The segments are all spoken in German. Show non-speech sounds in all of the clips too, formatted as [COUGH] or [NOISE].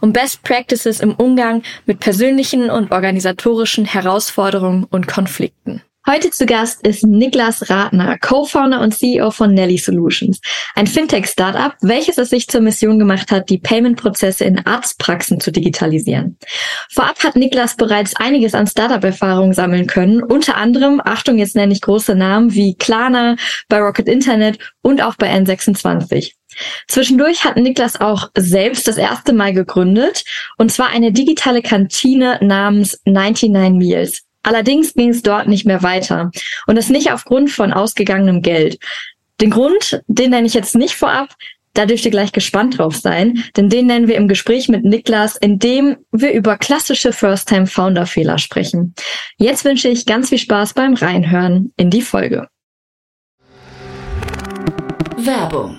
und Best Practices im Umgang mit persönlichen und organisatorischen Herausforderungen und Konflikten. Heute zu Gast ist Niklas Ratner, Co-Founder und CEO von Nelly Solutions, ein Fintech-Startup, welches es sich zur Mission gemacht hat, die Payment-Prozesse in Arztpraxen zu digitalisieren. Vorab hat Niklas bereits einiges an Startup-Erfahrungen sammeln können, unter anderem, Achtung, jetzt nenne ich große Namen wie Klarna, bei Rocket Internet und auch bei N26. Zwischendurch hat Niklas auch selbst das erste Mal gegründet, und zwar eine digitale Kantine namens 99 Meals. Allerdings ging es dort nicht mehr weiter und das nicht aufgrund von ausgegangenem Geld. Den Grund, den nenne ich jetzt nicht vorab, da dürft ihr gleich gespannt drauf sein, denn den nennen wir im Gespräch mit Niklas, in dem wir über klassische First-Time-Founder-Fehler sprechen. Jetzt wünsche ich ganz viel Spaß beim Reinhören in die Folge. Werbung.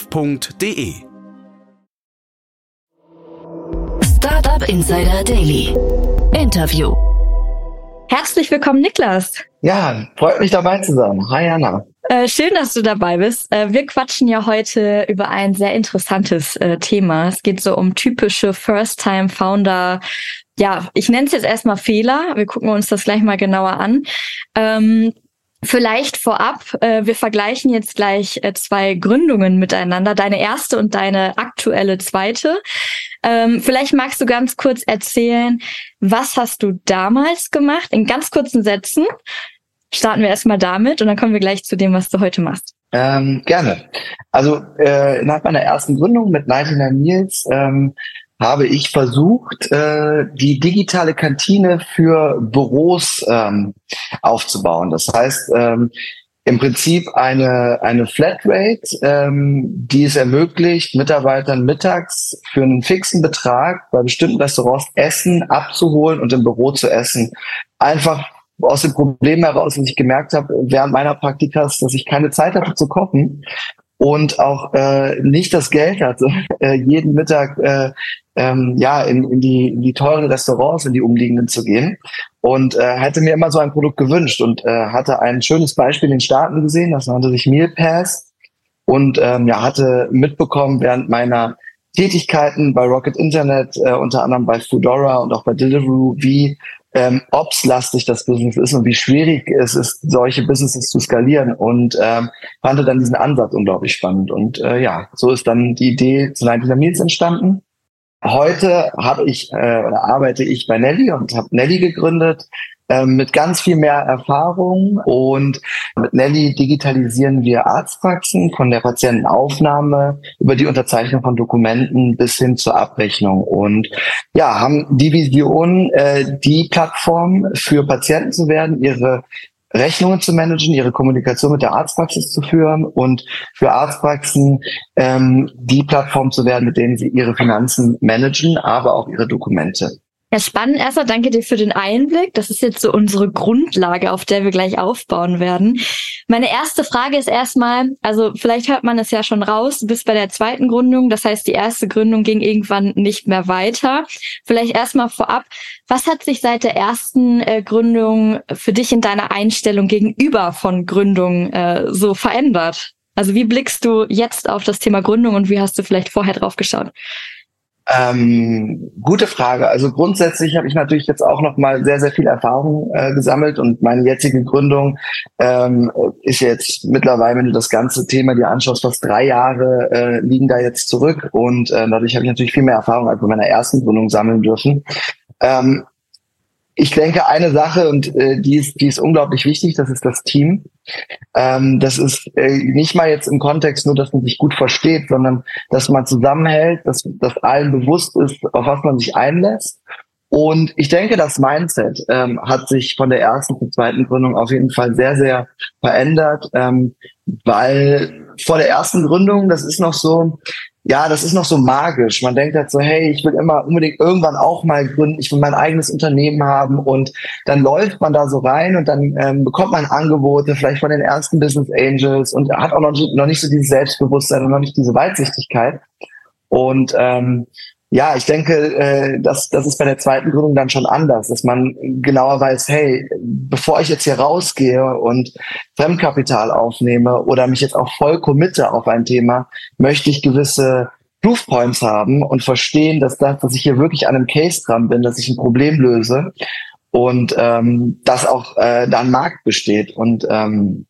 f.de. Startup Insider Daily. Interview. Herzlich willkommen, Niklas. Ja, freut mich dabei zu sein. Hi, Anna. Äh, schön, dass du dabei bist. Äh, wir quatschen ja heute über ein sehr interessantes äh, Thema. Es geht so um typische First-Time-Founder. Ja, ich nenne es jetzt erstmal Fehler. Wir gucken uns das gleich mal genauer an. Ähm, Vielleicht vorab, äh, wir vergleichen jetzt gleich äh, zwei Gründungen miteinander, deine erste und deine aktuelle zweite. Ähm, vielleicht magst du ganz kurz erzählen, was hast du damals gemacht, in ganz kurzen Sätzen. Starten wir erstmal damit und dann kommen wir gleich zu dem, was du heute machst. Ähm, gerne. Also äh, nach meiner ersten Gründung mit 99 Meals ähm, habe ich versucht, äh, die digitale Kantine für Büros ähm, aufzubauen. Das heißt, ähm, im Prinzip eine, eine Flatrate, ähm, die es ermöglicht, Mitarbeitern mittags für einen fixen Betrag bei bestimmten Restaurants Essen abzuholen und im Büro zu essen. Einfach aus dem Problem heraus, dass ich gemerkt habe während meiner Praktikas, dass ich keine Zeit hatte zu kochen und auch äh, nicht das Geld hatte, [LAUGHS] äh, jeden Mittag äh, ähm, ja in, in, die, in die teuren Restaurants, in die umliegenden zu gehen. Und äh, hätte mir immer so ein Produkt gewünscht und äh, hatte ein schönes Beispiel in den Staaten gesehen, das nannte sich Meal Pass und ähm, ja hatte mitbekommen während meiner Tätigkeiten bei Rocket Internet, äh, unter anderem bei Foodora und auch bei Deliveroo, wie ähm, ops-lastig das Business ist und wie schwierig es ist, solche Businesses zu skalieren und ähm, fand dann diesen Ansatz unglaublich spannend. Und äh, ja, so ist dann die Idee zu 90 Meals entstanden. Heute habe ich äh, oder arbeite ich bei Nelly und habe Nelly gegründet äh, mit ganz viel mehr Erfahrung. Und mit Nelly digitalisieren wir Arztpraxen von der Patientenaufnahme über die Unterzeichnung von Dokumenten bis hin zur Abrechnung. Und ja haben die Vision, äh, die Plattform für Patienten zu werden, ihre Rechnungen zu managen, ihre Kommunikation mit der Arztpraxis zu führen und für Arztpraxen ähm, die Plattform zu werden, mit denen sie ihre Finanzen managen, aber auch ihre Dokumente. Ja, spannend. Erstmal danke dir für den Einblick. Das ist jetzt so unsere Grundlage, auf der wir gleich aufbauen werden. Meine erste Frage ist erstmal, also vielleicht hört man es ja schon raus, du bist bei der zweiten Gründung. Das heißt, die erste Gründung ging irgendwann nicht mehr weiter. Vielleicht erstmal vorab, was hat sich seit der ersten äh, Gründung für dich in deiner Einstellung gegenüber von Gründung äh, so verändert? Also wie blickst du jetzt auf das Thema Gründung und wie hast du vielleicht vorher drauf geschaut? Ähm, gute Frage. Also grundsätzlich habe ich natürlich jetzt auch noch mal sehr, sehr viel Erfahrung äh, gesammelt und meine jetzige Gründung ähm, ist jetzt mittlerweile, wenn du das ganze Thema dir anschaust, fast drei Jahre äh, liegen da jetzt zurück und äh, dadurch habe ich natürlich viel mehr Erfahrung als bei meiner ersten Gründung sammeln dürfen. Ähm, ich denke, eine Sache, und äh, die, ist, die ist unglaublich wichtig, das ist das Team. Ähm, das ist äh, nicht mal jetzt im Kontext nur, dass man sich gut versteht, sondern dass man zusammenhält, dass, dass allen bewusst ist, auf was man sich einlässt. Und ich denke, das Mindset ähm, hat sich von der ersten zur zweiten Gründung auf jeden Fall sehr, sehr verändert, ähm, weil vor der ersten Gründung, das ist noch so, ja, das ist noch so magisch. Man denkt halt so, hey, ich will immer unbedingt irgendwann auch mal gründen, ich will mein eigenes Unternehmen haben und dann läuft man da so rein und dann ähm, bekommt man Angebote, vielleicht von den ersten Business Angels und hat auch noch, noch nicht so dieses Selbstbewusstsein und noch nicht diese Weitsichtigkeit. Und ähm, ja, ich denke, äh, das, das ist bei der zweiten Gründung dann schon anders, dass man genauer weiß, hey, bevor ich jetzt hier rausgehe und Fremdkapital aufnehme oder mich jetzt auch voll committe auf ein Thema, möchte ich gewisse Proofpoints haben und verstehen, dass das, dass ich hier wirklich an einem Case dran bin, dass ich ein Problem löse und ähm, dass auch äh, da ein Markt besteht. Und ähm,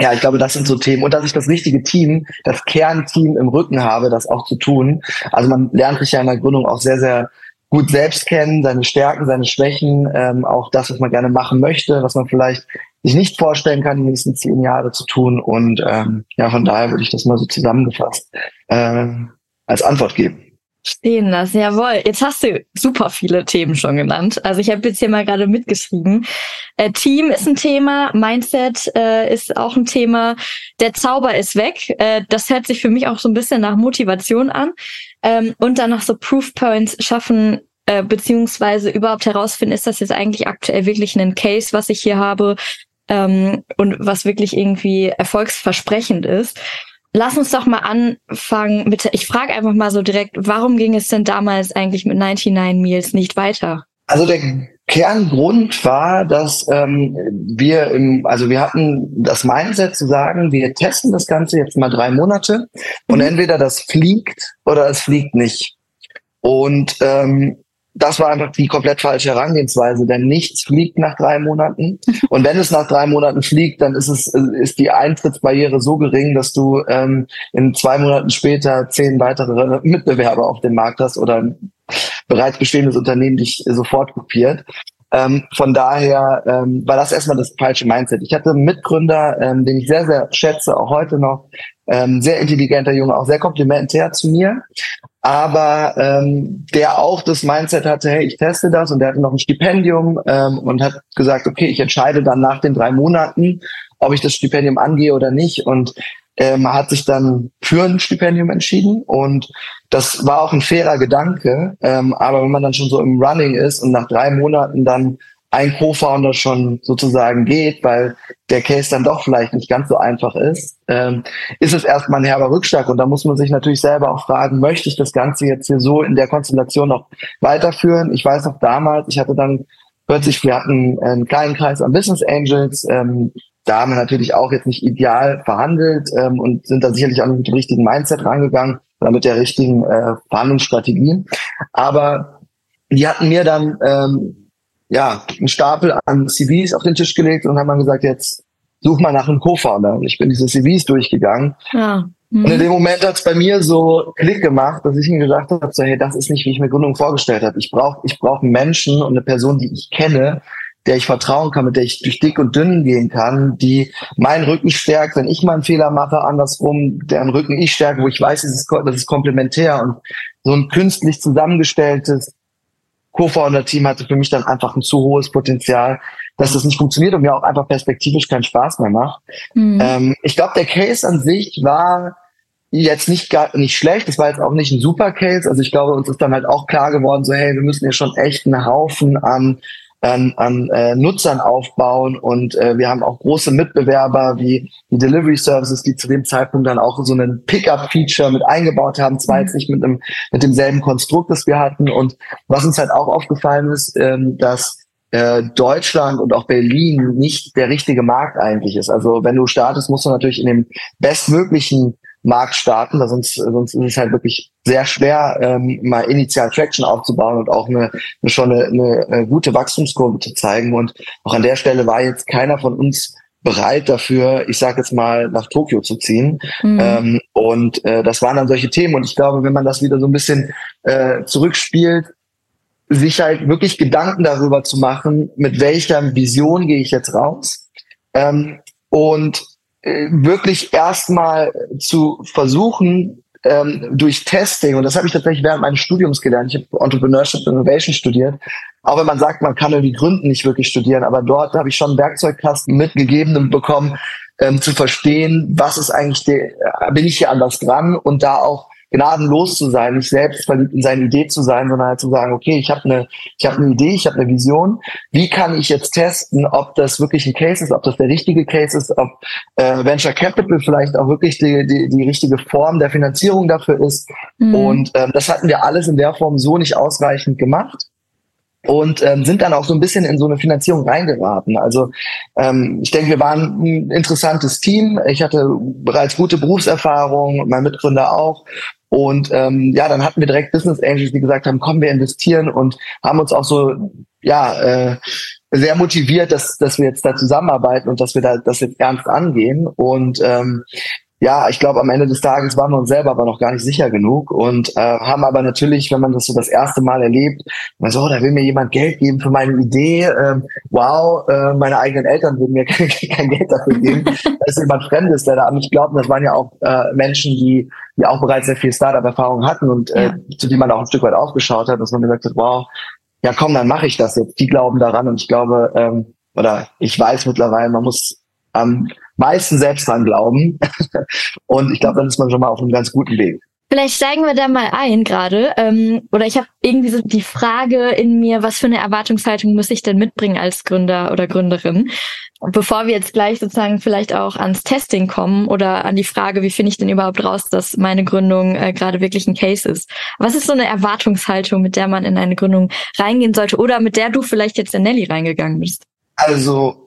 ja, ich glaube, das sind so Themen. Und dass ich das richtige Team, das Kernteam im Rücken habe, das auch zu tun. Also man lernt sich ja in der Gründung auch sehr, sehr gut selbst kennen, seine Stärken, seine Schwächen, ähm, auch das, was man gerne machen möchte, was man vielleicht sich nicht vorstellen kann, die nächsten zehn Jahre zu tun. Und ähm, ja, von daher würde ich das mal so zusammengefasst äh, als Antwort geben. Stehen das, jawohl. Jetzt hast du super viele Themen schon genannt. Also ich habe jetzt hier mal gerade mitgeschrieben. Äh, Team ist ein Thema, Mindset äh, ist auch ein Thema. Der Zauber ist weg. Äh, das hört sich für mich auch so ein bisschen nach Motivation an. Ähm, und dann noch so Proof Points schaffen, äh, beziehungsweise überhaupt herausfinden, ist das jetzt eigentlich aktuell wirklich ein Case, was ich hier habe ähm, und was wirklich irgendwie erfolgsversprechend ist. Lass uns doch mal anfangen mit, ich frage einfach mal so direkt, warum ging es denn damals eigentlich mit 99 Meals nicht weiter? Also der Kerngrund war, dass ähm, wir im, also wir hatten das Mindset zu sagen, wir testen das Ganze jetzt mal drei Monate und mhm. entweder das fliegt oder es fliegt nicht. Und ähm, das war einfach die komplett falsche Herangehensweise, denn nichts fliegt nach drei Monaten. [LAUGHS] Und wenn es nach drei Monaten fliegt, dann ist es ist die Eintrittsbarriere so gering, dass du ähm, in zwei Monaten später zehn weitere Mitbewerber auf dem Markt hast oder ein bereits bestehendes Unternehmen dich sofort kopiert. Ähm, von daher ähm, war das erstmal das falsche Mindset. Ich hatte einen Mitgründer, ähm, den ich sehr, sehr schätze, auch heute noch, ähm, sehr intelligenter Junge, auch sehr komplimentär zu mir, aber ähm, der auch das Mindset hatte, hey, ich teste das und der hatte noch ein Stipendium ähm, und hat gesagt, okay, ich entscheide dann nach den drei Monaten, ob ich das Stipendium angehe oder nicht. Und ähm, hat sich dann für ein Stipendium entschieden. Und das war auch ein fairer Gedanke, ähm, aber wenn man dann schon so im Running ist und nach drei Monaten dann ein Co-Founder schon sozusagen geht, weil der Case dann doch vielleicht nicht ganz so einfach ist, ähm, ist es erstmal ein herber Rückschlag. Und da muss man sich natürlich selber auch fragen, möchte ich das Ganze jetzt hier so in der Konstellation noch weiterführen? Ich weiß noch damals, ich hatte dann plötzlich, wir hatten einen kleinen Kreis an Business Angels, ähm, da haben wir natürlich auch jetzt nicht ideal verhandelt ähm, und sind da sicherlich auch mit dem richtigen Mindset rangegangen oder mit der richtigen äh, Verhandlungsstrategie. Aber die hatten mir dann ähm, ja, einen Stapel an CVs auf den Tisch gelegt und haben dann gesagt, jetzt such mal nach einem Co-Founder. Und ich bin diese CVs durchgegangen. Ja. Mhm. Und in dem Moment hat es bei mir so Klick gemacht, dass ich mir gedacht habe, so, hey, das ist nicht, wie ich mir Gründung vorgestellt habe. Ich brauche ich brauch einen Menschen und eine Person, die ich kenne, der ich vertrauen kann, mit der ich durch dick und dünn gehen kann, die meinen Rücken stärkt, wenn ich mal einen Fehler mache, andersrum, deren Rücken ich stärke, wo ich weiß, das ist, das ist komplementär und so ein künstlich zusammengestelltes Co-Founder-Team hatte für mich dann einfach ein zu hohes Potenzial, dass das nicht funktioniert und mir auch einfach perspektivisch keinen Spaß mehr macht. Mhm. Ähm, ich glaube, der Case an sich war jetzt nicht gar nicht schlecht, das war jetzt auch nicht ein super Case. Also ich glaube, uns ist dann halt auch klar geworden, so hey, wir müssen hier schon echt einen Haufen an an, an äh, Nutzern aufbauen. Und äh, wir haben auch große Mitbewerber wie die Delivery Services, die zu dem Zeitpunkt dann auch so einen Pickup-Feature mit eingebaut haben, zwar jetzt nicht mit einem mit demselben Konstrukt, das wir hatten. Und was uns halt auch aufgefallen ist, ähm, dass äh, Deutschland und auch Berlin nicht der richtige Markt eigentlich ist. Also wenn du startest, musst du natürlich in dem bestmöglichen Markt starten, weil sonst, sonst ist es halt wirklich sehr schwer, ähm, mal initial Traction aufzubauen und auch eine, schon eine, eine, eine gute Wachstumskurve zu zeigen. Und auch an der Stelle war jetzt keiner von uns bereit dafür, ich sage jetzt mal, nach Tokio zu ziehen. Mhm. Ähm, und äh, das waren dann solche Themen. Und ich glaube, wenn man das wieder so ein bisschen äh, zurückspielt, sich halt wirklich Gedanken darüber zu machen, mit welcher Vision gehe ich jetzt raus. Ähm, und wirklich erstmal zu versuchen, ähm, durch Testing, und das habe ich tatsächlich während meines Studiums gelernt, ich habe Entrepreneurship Innovation studiert, auch wenn man sagt, man kann irgendwie Gründen nicht wirklich studieren, aber dort habe ich schon Werkzeugkasten mitgegeben und bekommen, ähm, zu verstehen, was ist eigentlich, der, äh, bin ich hier anders dran und da auch gnadenlos zu sein, nicht selbst verliebt in seine Idee zu sein, sondern halt zu sagen, okay, ich habe eine, ich habe eine Idee, ich habe eine Vision. Wie kann ich jetzt testen, ob das wirklich ein Case ist, ob das der richtige Case ist, ob äh, Venture Capital vielleicht auch wirklich die, die, die richtige Form der Finanzierung dafür ist. Mhm. Und ähm, das hatten wir alles in der Form so nicht ausreichend gemacht und ähm, sind dann auch so ein bisschen in so eine Finanzierung reingeraten. Also ähm, ich denke, wir waren ein interessantes Team. Ich hatte bereits gute Berufserfahrung, mein Mitgründer auch. Und ähm, ja, dann hatten wir direkt Business Angels, die gesagt haben, komm, wir investieren und haben uns auch so ja äh, sehr motiviert, dass, dass wir jetzt da zusammenarbeiten und dass wir da das jetzt ernst angehen. Und ähm, ja, ich glaube, am Ende des Tages waren wir uns selber aber noch gar nicht sicher genug und äh, haben aber natürlich, wenn man das so das erste Mal erlebt, man so, oh, da will mir jemand Geld geben für meine Idee, ähm, wow, äh, meine eigenen Eltern würden mir kein, [LAUGHS] kein Geld dafür geben, da ist jemand Fremdes, der da an mich glaubt. das waren ja auch äh, Menschen, die, die auch bereits sehr viel Startup-Erfahrung hatten und äh, zu denen man auch ein Stück weit aufgeschaut hat, dass man gesagt hat, wow, ja komm, dann mache ich das jetzt. Die glauben daran und ich glaube, ähm, oder ich weiß mittlerweile, man muss am meisten selbst dran glauben. [LAUGHS] Und ich glaube, dann ist man schon mal auf einem ganz guten Weg. Vielleicht steigen wir da mal ein gerade. Ähm, oder ich habe irgendwie so die Frage in mir, was für eine Erwartungshaltung muss ich denn mitbringen als Gründer oder Gründerin? Bevor wir jetzt gleich sozusagen vielleicht auch ans Testing kommen oder an die Frage, wie finde ich denn überhaupt raus, dass meine Gründung äh, gerade wirklich ein Case ist? Was ist so eine Erwartungshaltung, mit der man in eine Gründung reingehen sollte oder mit der du vielleicht jetzt in Nelly reingegangen bist? Also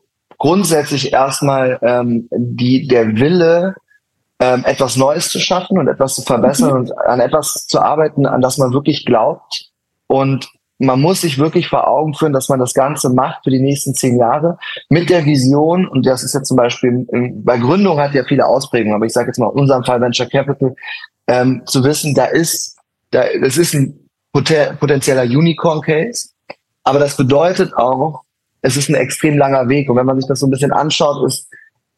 grundsätzlich erstmal ähm, die, der Wille, ähm, etwas Neues zu schaffen und etwas zu verbessern mhm. und an etwas zu arbeiten, an das man wirklich glaubt. Und man muss sich wirklich vor Augen führen, dass man das Ganze macht für die nächsten zehn Jahre mit der Vision. Und das ist jetzt zum Beispiel, bei Gründung hat ja viele Ausprägungen, aber ich sage jetzt mal in unserem Fall Venture Capital, ähm, zu wissen, da ist, da, das ist ein potenzieller Unicorn-Case. Aber das bedeutet auch, es ist ein extrem langer Weg. Und wenn man sich das so ein bisschen anschaut, ist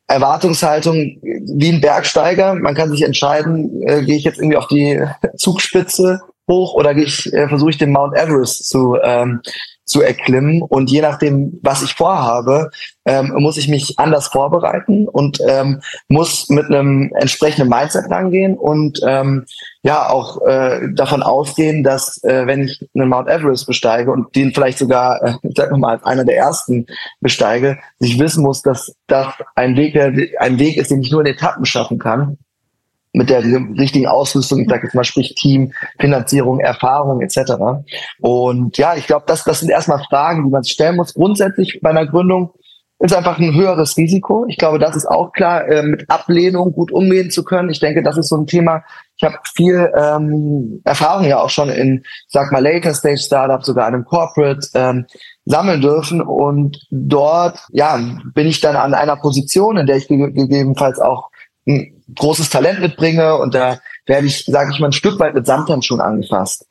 Erwartungshaltung wie ein Bergsteiger. Man kann sich entscheiden, äh, gehe ich jetzt irgendwie auf die [LAUGHS] Zugspitze hoch oder äh, versuche ich den Mount Everest zu, ähm, zu erklimmen. Und je nachdem, was ich vorhabe, ähm, muss ich mich anders vorbereiten und ähm, muss mit einem entsprechenden Mindset rangehen und ähm, ja auch äh, davon ausgehen, dass äh, wenn ich einen Mount Everest besteige und den vielleicht sogar, äh, ich sag mal, als einer der ersten besteige, ich wissen muss, dass das ein Weg, ein Weg ist, den ich nur in Etappen schaffen kann mit der richtigen Ausrüstung, ich sage jetzt mal, sprich Team, Finanzierung, Erfahrung etc. Und ja, ich glaube, das, das sind erstmal Fragen, die man sich stellen muss. Grundsätzlich bei einer Gründung ist einfach ein höheres Risiko. Ich glaube, das ist auch klar, äh, mit Ablehnung gut umgehen zu können. Ich denke, das ist so ein Thema. Ich habe viel ähm, Erfahrung ja auch schon in, sag mal, Later Stage Startup, sogar einem Corporate ähm, sammeln dürfen. Und dort, ja, bin ich dann an einer Position, in der ich gegebenenfalls auch ein großes Talent mitbringe und da werde ich, sage ich mal, ein Stück weit mit Samthandschuhen angefasst.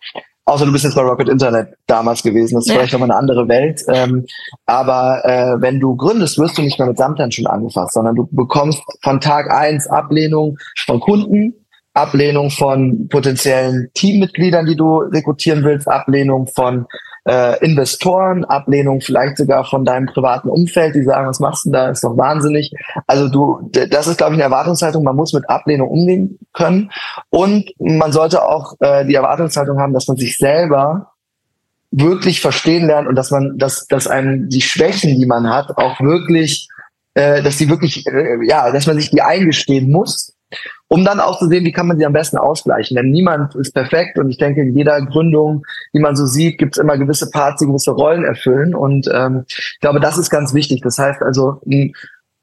Außer du bist jetzt bei Rocket Internet damals gewesen, das ist ja. vielleicht nochmal eine andere Welt. Ähm, aber äh, wenn du gründest, wirst du nicht mehr mit Samthandschuhen angefasst, sondern du bekommst von Tag eins Ablehnung von Kunden, Ablehnung von potenziellen Teammitgliedern, die du rekrutieren willst, Ablehnung von äh, Investoren, Ablehnung vielleicht sogar von deinem privaten Umfeld, die sagen, was machst du da, ist doch wahnsinnig. Also du, das ist, glaube ich, eine Erwartungshaltung, man muss mit Ablehnung umgehen können. Und man sollte auch äh, die Erwartungshaltung haben, dass man sich selber wirklich verstehen lernt und dass man, dass, dass einem die Schwächen, die man hat, auch wirklich, äh, dass die wirklich, äh, ja, dass man sich die eingestehen muss, um dann auch zu sehen, wie kann man sie am besten ausgleichen. Denn niemand ist perfekt und ich denke, in jeder Gründung, die man so sieht, gibt es immer gewisse Parts, die gewisse Rollen erfüllen. Und ähm, ich glaube, das ist ganz wichtig. Das heißt also, ein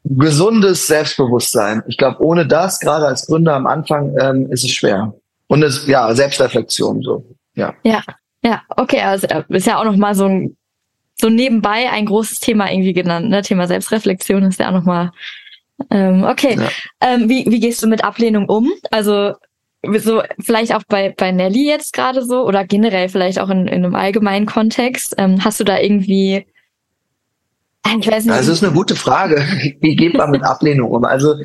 gesundes Selbstbewusstsein. Ich glaube, ohne das, gerade als Gründer am Anfang, ähm, ist es schwer. Und es, ja, Selbstreflexion so. Ja. Ja, ja, okay, also ist ja auch noch mal so ein so nebenbei ein großes Thema irgendwie genannt, ne? Thema Selbstreflexion ist ja auch noch mal ähm, okay. Ja. Ähm, wie, wie gehst du mit Ablehnung um? Also so vielleicht auch bei bei Nelly jetzt gerade so oder generell vielleicht auch in, in einem allgemeinen Kontext. Ähm, hast du da irgendwie ich weiß nicht. Das ist eine gute Frage. Wie geht man mit Ablehnung um? Also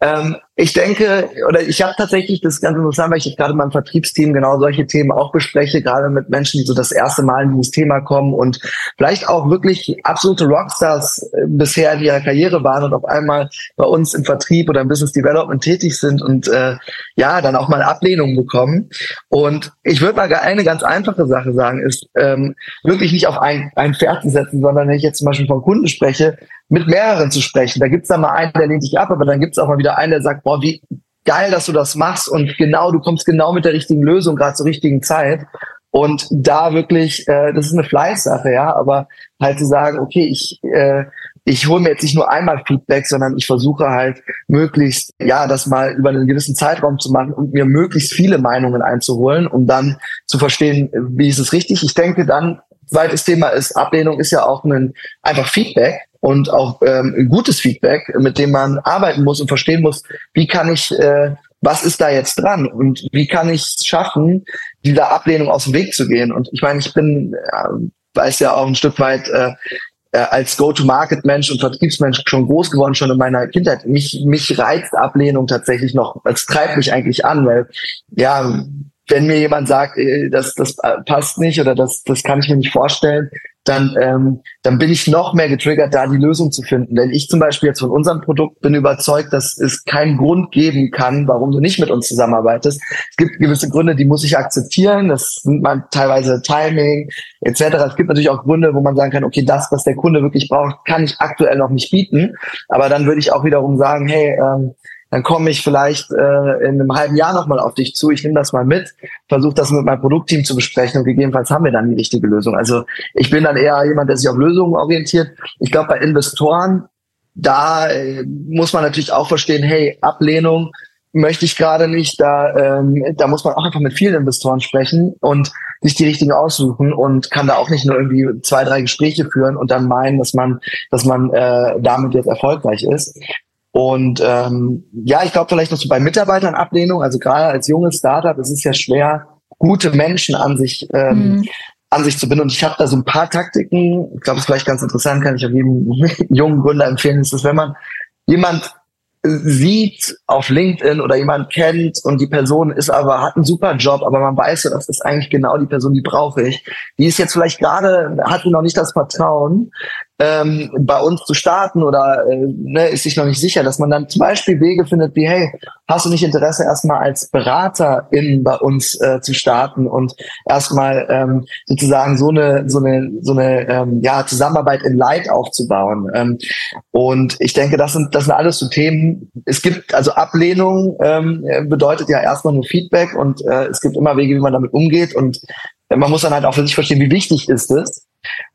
ähm, ich denke, oder ich habe tatsächlich das ganz interessant, weil ich gerade in meinem Vertriebsteam genau solche Themen auch bespreche, gerade mit Menschen, die so das erste Mal in dieses Thema kommen und vielleicht auch wirklich absolute Rockstars äh, bisher in ihrer Karriere waren und auf einmal bei uns im Vertrieb oder im Business Development tätig sind und äh, ja, dann auch mal Ablehnung bekommen. Und ich würde mal eine ganz einfache Sache sagen, ist ähm, wirklich nicht auf ein, ein Pferd zu setzen, sondern wenn ich jetzt zum Beispiel von Kunden spreche, mit mehreren zu sprechen. Da gibt's dann mal einen, der lehnt dich ab, aber dann gibt's auch mal wieder einen, der sagt, boah, wie geil, dass du das machst und genau, du kommst genau mit der richtigen Lösung, gerade zur richtigen Zeit. Und da wirklich, äh, das ist eine Fleißsache, ja, aber halt zu sagen, okay, ich, äh, ich hole mir jetzt nicht nur einmal Feedback, sondern ich versuche halt möglichst, ja, das mal über einen gewissen Zeitraum zu machen und mir möglichst viele Meinungen einzuholen, um dann zu verstehen, wie ist es richtig. Ich denke dann, zweites Thema ist, Ablehnung ist ja auch ein einfach Feedback und auch ähm, gutes Feedback, mit dem man arbeiten muss und verstehen muss, wie kann ich, äh, was ist da jetzt dran und wie kann ich es schaffen, dieser Ablehnung aus dem Weg zu gehen. Und ich meine, ich bin, äh, weiß ja auch ein Stück weit, äh, äh, als Go-to-Market-Mensch und Vertriebsmensch schon groß geworden, schon in meiner Kindheit. Mich, mich reizt Ablehnung tatsächlich noch. Es treibt mich eigentlich an, weil, ja, wenn mir jemand sagt, äh, das, das passt nicht oder das, das kann ich mir nicht vorstellen, dann, ähm, dann bin ich noch mehr getriggert, da die Lösung zu finden. Denn ich zum Beispiel jetzt von unserem Produkt bin überzeugt, dass es keinen Grund geben kann, warum du nicht mit uns zusammenarbeitest. Es gibt gewisse Gründe, die muss ich akzeptieren. Das sind mal teilweise Timing etc. Es gibt natürlich auch Gründe, wo man sagen kann, okay, das, was der Kunde wirklich braucht, kann ich aktuell noch nicht bieten. Aber dann würde ich auch wiederum sagen, hey, ähm, dann komme ich vielleicht äh, in einem halben Jahr nochmal auf dich zu. Ich nehme das mal mit, versuche das mit meinem Produktteam zu besprechen und gegebenenfalls haben wir dann die richtige Lösung. Also ich bin dann eher jemand, der sich auf Lösungen orientiert. Ich glaube, bei Investoren, da äh, muss man natürlich auch verstehen, hey, Ablehnung möchte ich gerade nicht. Da, ähm, da muss man auch einfach mit vielen Investoren sprechen und sich die richtigen aussuchen und kann da auch nicht nur irgendwie zwei, drei Gespräche führen und dann meinen, dass man, dass man äh, damit jetzt erfolgreich ist. Und ähm, ja, ich glaube vielleicht noch so bei Mitarbeitern Ablehnung, also gerade als junges Startup, es ist ja schwer, gute Menschen an sich ähm, mhm. an sich zu binden. Und ich habe da so ein paar Taktiken, ich glaube, es ist vielleicht ganz interessant, kann ich auch jedem [LAUGHS] jungen Gründer empfehlen, ist, dass wenn man jemand sieht auf LinkedIn oder jemand kennt und die Person ist aber, hat einen super Job, aber man weiß ja, das ist eigentlich genau die Person, die brauche ich. Die ist jetzt vielleicht gerade, hat noch nicht das Vertrauen, ähm, bei uns zu starten oder äh, ne, ist sich noch nicht sicher, dass man dann zum Beispiel Wege findet wie, hey, hast du nicht Interesse, erstmal als Beraterin bei uns äh, zu starten und erstmal ähm, sozusagen so eine, so eine, so eine ähm, ja, Zusammenarbeit in Light aufzubauen. Ähm, und ich denke, das sind, das sind alles so Themen. Es gibt, also Ablehnung ähm, bedeutet ja erstmal nur Feedback und äh, es gibt immer Wege, wie man damit umgeht und man muss dann halt auch für sich verstehen, wie wichtig ist es.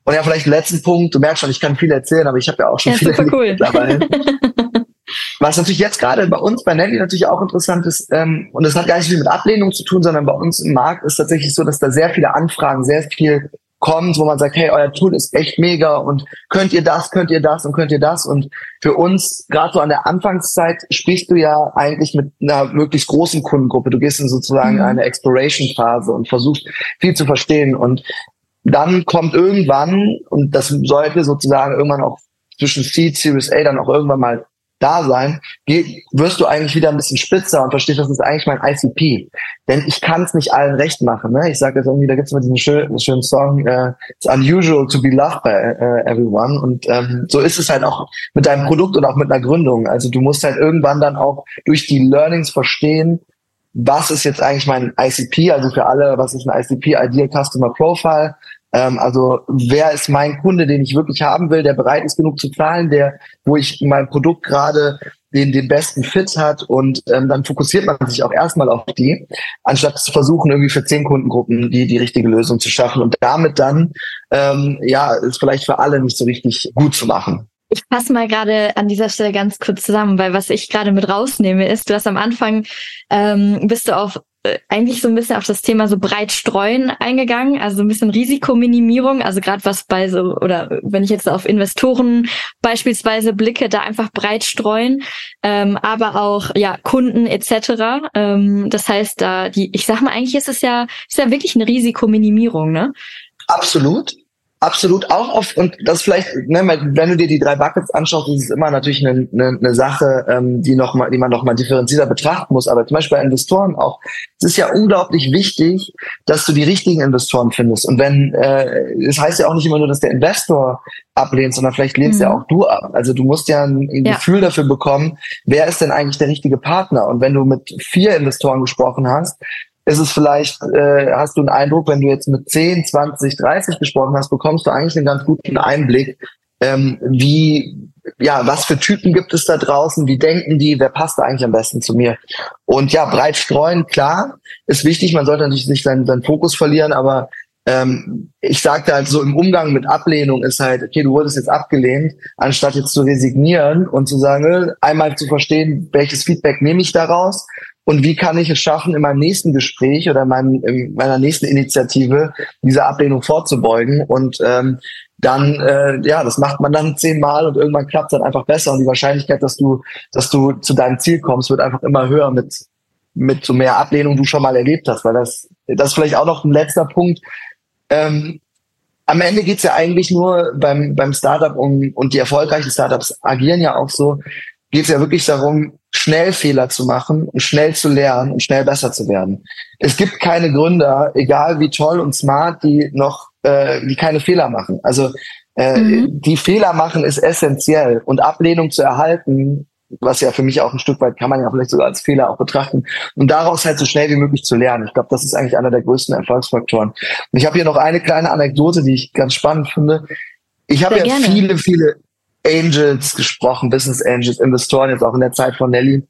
Und ja, vielleicht letzten Punkt, du merkst schon, ich kann viel erzählen, aber ich habe ja auch schon ja, viele cool. dabei. [LAUGHS] Was natürlich jetzt gerade bei uns, bei Nelly natürlich auch interessant ist, ähm, und das hat gar nicht viel mit Ablehnung zu tun, sondern bei uns im Markt ist tatsächlich so, dass da sehr viele Anfragen, sehr viel kommt, wo man sagt, hey, euer Tool ist echt mega und könnt ihr das, könnt ihr das und könnt ihr das. Und für uns, gerade so an der Anfangszeit, sprichst du ja eigentlich mit einer möglichst großen Kundengruppe. Du gehst in sozusagen mhm. eine Exploration-Phase und versuchst viel zu verstehen. Und dann kommt irgendwann, und das sollte sozusagen irgendwann auch zwischen Seed, Series A dann auch irgendwann mal da sein, wirst du eigentlich wieder ein bisschen spitzer und verstehst, das ist eigentlich mein ICP. Denn ich kann es nicht allen recht machen. Ne? Ich sage jetzt irgendwie, da gibt es mal diesen schönen, schönen Song, uh, It's unusual to be loved by uh, everyone. Und ähm, so ist es halt auch mit deinem Produkt und auch mit einer Gründung. Also du musst halt irgendwann dann auch durch die Learnings verstehen, was ist jetzt eigentlich mein ICP, also für alle, was ist ein ICP, Ideal Customer Profile, ähm, also wer ist mein Kunde, den ich wirklich haben will, der bereit ist genug zu zahlen, der, wo ich mein Produkt gerade den, den besten Fit hat und ähm, dann fokussiert man sich auch erstmal auf die, anstatt zu versuchen, irgendwie für zehn Kundengruppen die, die richtige Lösung zu schaffen und damit dann, ähm, ja, ist vielleicht für alle nicht so richtig gut zu machen. Ich fasse mal gerade an dieser Stelle ganz kurz zusammen, weil was ich gerade mit rausnehme ist, du hast am Anfang ähm, bist du auf eigentlich so ein bisschen auf das Thema so breit streuen eingegangen, also so ein bisschen Risikominimierung, also gerade was bei so oder wenn ich jetzt auf Investoren beispielsweise blicke, da einfach breit streuen, ähm, aber auch ja Kunden etc. Ähm, das heißt, da die, ich sag mal, eigentlich ist es ja ist ja wirklich eine Risikominimierung, ne? Absolut. Absolut auch auf, und das vielleicht, ne, wenn du dir die drei Buckets anschaust, ist es immer natürlich eine, eine, eine Sache, ähm, die noch mal, die man noch mal differenzierter betrachten muss. Aber zum Beispiel bei Investoren auch, es ist ja unglaublich wichtig, dass du die richtigen Investoren findest. Und wenn, äh, es das heißt ja auch nicht immer nur, dass der Investor ablehnt, sondern vielleicht lehnst mhm. ja auch du ab. Also du musst ja ein, ein ja. Gefühl dafür bekommen, wer ist denn eigentlich der richtige Partner? Und wenn du mit vier Investoren gesprochen hast, ist es vielleicht, äh, hast du einen Eindruck, wenn du jetzt mit 10, 20, 30 gesprochen hast, bekommst du eigentlich einen ganz guten Einblick, ähm, wie, ja, was für Typen gibt es da draußen, wie denken die, wer passt da eigentlich am besten zu mir? Und ja, breit streuen, klar, ist wichtig, man sollte natürlich nicht seinen, seinen Fokus verlieren, aber ähm, ich sagte halt so im Umgang mit Ablehnung ist halt, okay, du wurdest jetzt abgelehnt, anstatt jetzt zu resignieren und zu sagen, äh, einmal zu verstehen, welches Feedback nehme ich daraus, und wie kann ich es schaffen, in meinem nächsten Gespräch oder in, meinem, in meiner nächsten Initiative diese Ablehnung vorzubeugen? Und ähm, dann, äh, ja, das macht man dann zehnmal und irgendwann klappt es dann einfach besser. Und die Wahrscheinlichkeit, dass du, dass du zu deinem Ziel kommst, wird einfach immer höher mit, mit so mehr Ablehnung du schon mal erlebt hast, weil das, das ist vielleicht auch noch ein letzter Punkt. Ähm, am Ende geht's ja eigentlich nur beim, beim Startup um, und die erfolgreichen Startups agieren ja auch so, geht es ja wirklich darum, schnell Fehler zu machen und schnell zu lernen und schnell besser zu werden. Es gibt keine Gründer, egal wie toll und smart, die noch, äh, die keine Fehler machen. Also äh, mhm. die Fehler machen ist essentiell und Ablehnung zu erhalten, was ja für mich auch ein Stück weit kann man ja vielleicht sogar als Fehler auch betrachten und daraus halt so schnell wie möglich zu lernen. Ich glaube, das ist eigentlich einer der größten Erfolgsfaktoren. Und ich habe hier noch eine kleine Anekdote, die ich ganz spannend finde. Ich habe ja gerne. viele, viele, Angels gesprochen, Business Angels, Investoren, jetzt auch in der Zeit von Nelly.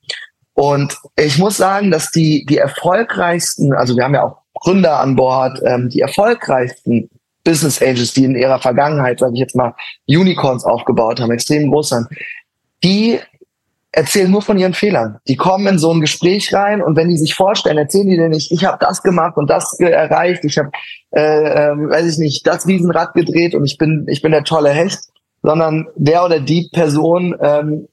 Und ich muss sagen, dass die, die erfolgreichsten, also wir haben ja auch Gründer an Bord, ähm, die erfolgreichsten Business Angels, die in ihrer Vergangenheit, sage ich jetzt mal, Unicorns aufgebaut haben, extrem groß sind, die erzählen nur von ihren Fehlern. Die kommen in so ein Gespräch rein und wenn die sich vorstellen, erzählen die dir nicht, ich habe das gemacht und das erreicht, ich habe, äh, äh, weiß ich nicht, das Riesenrad gedreht und ich bin, ich bin der tolle Hecht, sondern der oder die Person ähm,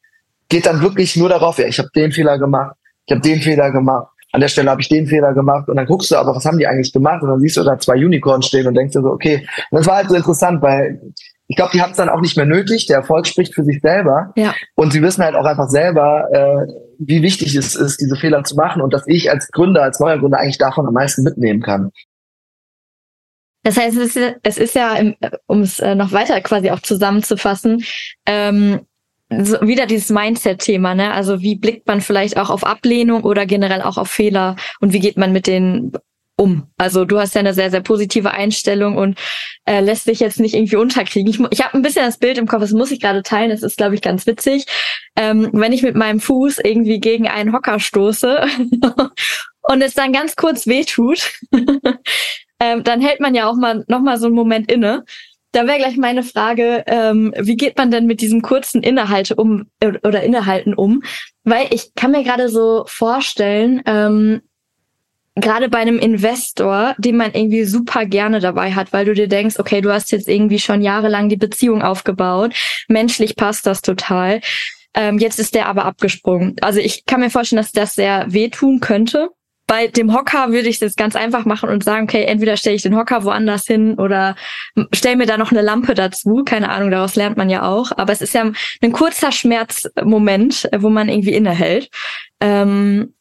geht dann wirklich nur darauf, ja, ich habe den Fehler gemacht, ich habe den Fehler gemacht, an der Stelle habe ich den Fehler gemacht und dann guckst du aber, was haben die eigentlich gemacht und dann siehst du da zwei Unicorns stehen und denkst dir so, okay, und das war halt so interessant, weil ich glaube, die haben es dann auch nicht mehr nötig, der Erfolg spricht für sich selber ja. und sie wissen halt auch einfach selber, äh, wie wichtig es ist, diese Fehler zu machen und dass ich als Gründer, als neuer Gründer eigentlich davon am meisten mitnehmen kann. Das heißt, es ist, es ist ja, um es äh, noch weiter quasi auch zusammenzufassen, ähm, so wieder dieses Mindset-Thema, ne? Also wie blickt man vielleicht auch auf Ablehnung oder generell auch auf Fehler und wie geht man mit denen um? Also du hast ja eine sehr, sehr positive Einstellung und äh, lässt dich jetzt nicht irgendwie unterkriegen. Ich, ich habe ein bisschen das Bild im Kopf, das muss ich gerade teilen, das ist, glaube ich, ganz witzig. Ähm, wenn ich mit meinem Fuß irgendwie gegen einen Hocker stoße [LAUGHS] und es dann ganz kurz wehtut, [LAUGHS] ähm, dann hält man ja auch mal noch mal so einen Moment inne. Da wäre gleich meine Frage, ähm, wie geht man denn mit diesem kurzen Innehalte um äh, oder Innehalten um? Weil ich kann mir gerade so vorstellen, ähm, gerade bei einem Investor, den man irgendwie super gerne dabei hat, weil du dir denkst, okay, du hast jetzt irgendwie schon jahrelang die Beziehung aufgebaut, menschlich passt das total. Ähm, jetzt ist der aber abgesprungen. Also ich kann mir vorstellen, dass das sehr wehtun könnte. Bei dem Hocker würde ich jetzt ganz einfach machen und sagen, okay, entweder stelle ich den Hocker woanders hin oder stelle mir da noch eine Lampe dazu. Keine Ahnung, daraus lernt man ja auch. Aber es ist ja ein kurzer Schmerzmoment, wo man irgendwie innehält. Ähm,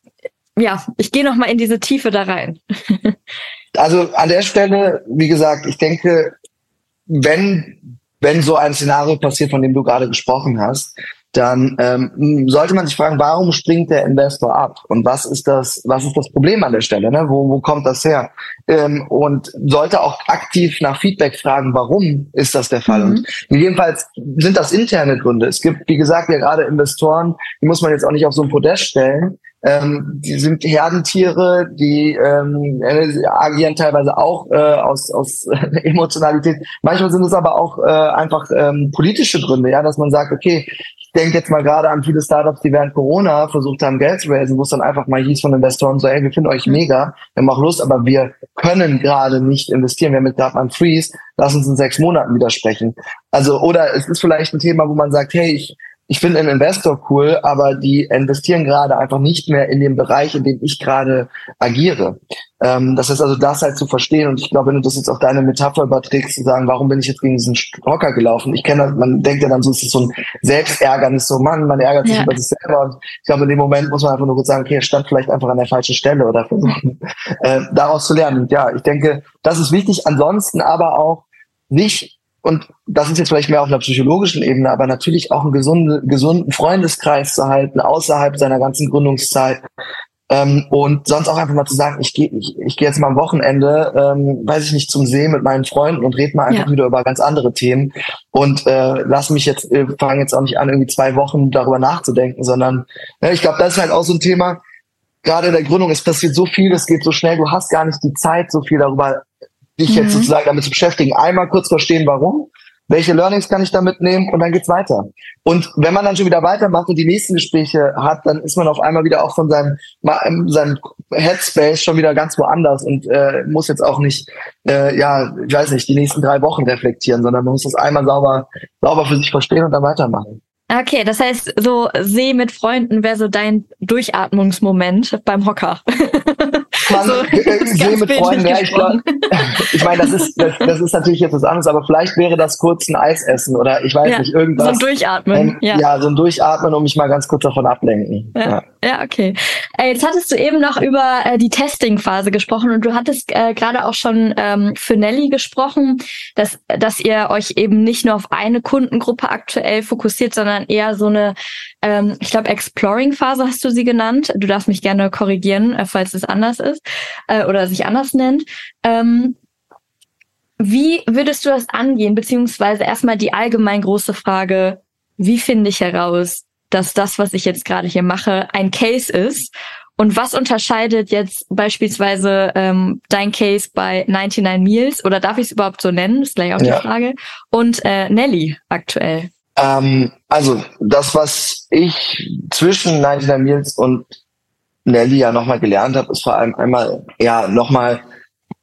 ja, ich gehe noch mal in diese Tiefe da rein. [LAUGHS] also an der Stelle, wie gesagt, ich denke, wenn wenn so ein Szenario passiert, von dem du gerade gesprochen hast, dann ähm, sollte man sich fragen, warum springt der Investor ab und was ist das, was ist das Problem an der Stelle? Ne? Wo, wo kommt das her? Ähm, und sollte auch aktiv nach Feedback fragen, warum ist das der Fall? Mhm. Und jedenfalls sind das interne Gründe. Es gibt, wie gesagt, ja gerade Investoren, die muss man jetzt auch nicht auf so ein Podest stellen. Ähm, die sind Herdentiere, die ähm, agieren teilweise auch äh, aus, aus [LAUGHS] Emotionalität. Manchmal sind es aber auch äh, einfach ähm, politische Gründe, ja, dass man sagt, okay, denke jetzt mal gerade an viele Startups, die während Corona versucht haben, Geld zu raisen, wo es dann einfach mal hieß von Investoren so, ey, wir finden euch mega, wir haben auch Lust, aber wir können gerade nicht investieren, wir haben jetzt gerade mal einen Freeze, lass uns in sechs Monaten widersprechen. Also, oder es ist vielleicht ein Thema, wo man sagt, hey, ich ich finde einen Investor cool, aber die investieren gerade einfach nicht mehr in den Bereich, in dem ich gerade agiere. Ähm, das heißt also, das halt zu verstehen. Und ich glaube, wenn du das jetzt auf deine Metapher überträgst, zu sagen, warum bin ich jetzt gegen diesen Hocker gelaufen? Ich kenne, man denkt ja dann so, es ist so ein Selbstärgernis, so Mann, man ärgert sich ja. über sich selber. Und ich glaube, in dem Moment muss man einfach nur kurz sagen, okay, er stand vielleicht einfach an der falschen Stelle oder versuchen, [LAUGHS] äh, daraus zu lernen. Und ja, ich denke, das ist wichtig. Ansonsten aber auch nicht und das ist jetzt vielleicht mehr auf einer psychologischen Ebene, aber natürlich auch einen gesunden, gesunden Freundeskreis zu halten, außerhalb seiner ganzen Gründungszeit. Ähm, und sonst auch einfach mal zu sagen, ich gehe ich, ich geh jetzt mal am Wochenende, ähm, weiß ich nicht, zum See mit meinen Freunden und rede mal einfach ja. wieder über ganz andere Themen und äh, lass mich jetzt, äh, fange jetzt auch nicht an, irgendwie zwei Wochen darüber nachzudenken, sondern ne, ich glaube, das ist halt auch so ein Thema, gerade in der Gründung, es passiert so viel, es geht so schnell, du hast gar nicht die Zeit, so viel darüber dich mhm. jetzt sozusagen damit zu beschäftigen. Einmal kurz verstehen, warum, welche Learnings kann ich da mitnehmen und dann geht's weiter. Und wenn man dann schon wieder weitermacht und die nächsten Gespräche hat, dann ist man auf einmal wieder auch von seinem, ähm, seinem Headspace schon wieder ganz woanders und äh, muss jetzt auch nicht, äh, ja, ich weiß nicht, die nächsten drei Wochen reflektieren, sondern man muss das einmal sauber, sauber für sich verstehen und dann weitermachen. Okay, das heißt, so See mit Freunden wäre so dein Durchatmungsmoment beim Hocker. [LAUGHS] Man, so, [LAUGHS] See mit Freunden, ja, ich, glaub, ich meine, das ist, das, das, ist natürlich jetzt was anderes, aber vielleicht wäre das kurz ein Eis essen oder ich weiß ja, nicht, irgendwas. So ein Durchatmen. Ähm, ja. ja. so ein Durchatmen, um mich mal ganz kurz davon ablenken. Ja, ja. okay. Äh, jetzt hattest du eben noch über äh, die Testing-Phase gesprochen und du hattest äh, gerade auch schon ähm, für Nelly gesprochen, dass, dass ihr euch eben nicht nur auf eine Kundengruppe aktuell fokussiert, sondern eher so eine ähm, ich glaube, Exploring-Phase hast du sie genannt. Du darfst mich gerne korrigieren, äh, falls es anders ist äh, oder sich anders nennt. Ähm, wie würdest du das angehen? Beziehungsweise erstmal die allgemein große Frage, wie finde ich heraus, dass das, was ich jetzt gerade hier mache, ein Case ist? Und was unterscheidet jetzt beispielsweise ähm, dein Case bei 99 Meals oder darf ich es überhaupt so nennen? ist gleich auch ja. die Frage. Und äh, Nelly aktuell. Ähm, also das, was ich zwischen 99 Meals und Nelly ja nochmal gelernt habe, ist vor allem einmal ja nochmal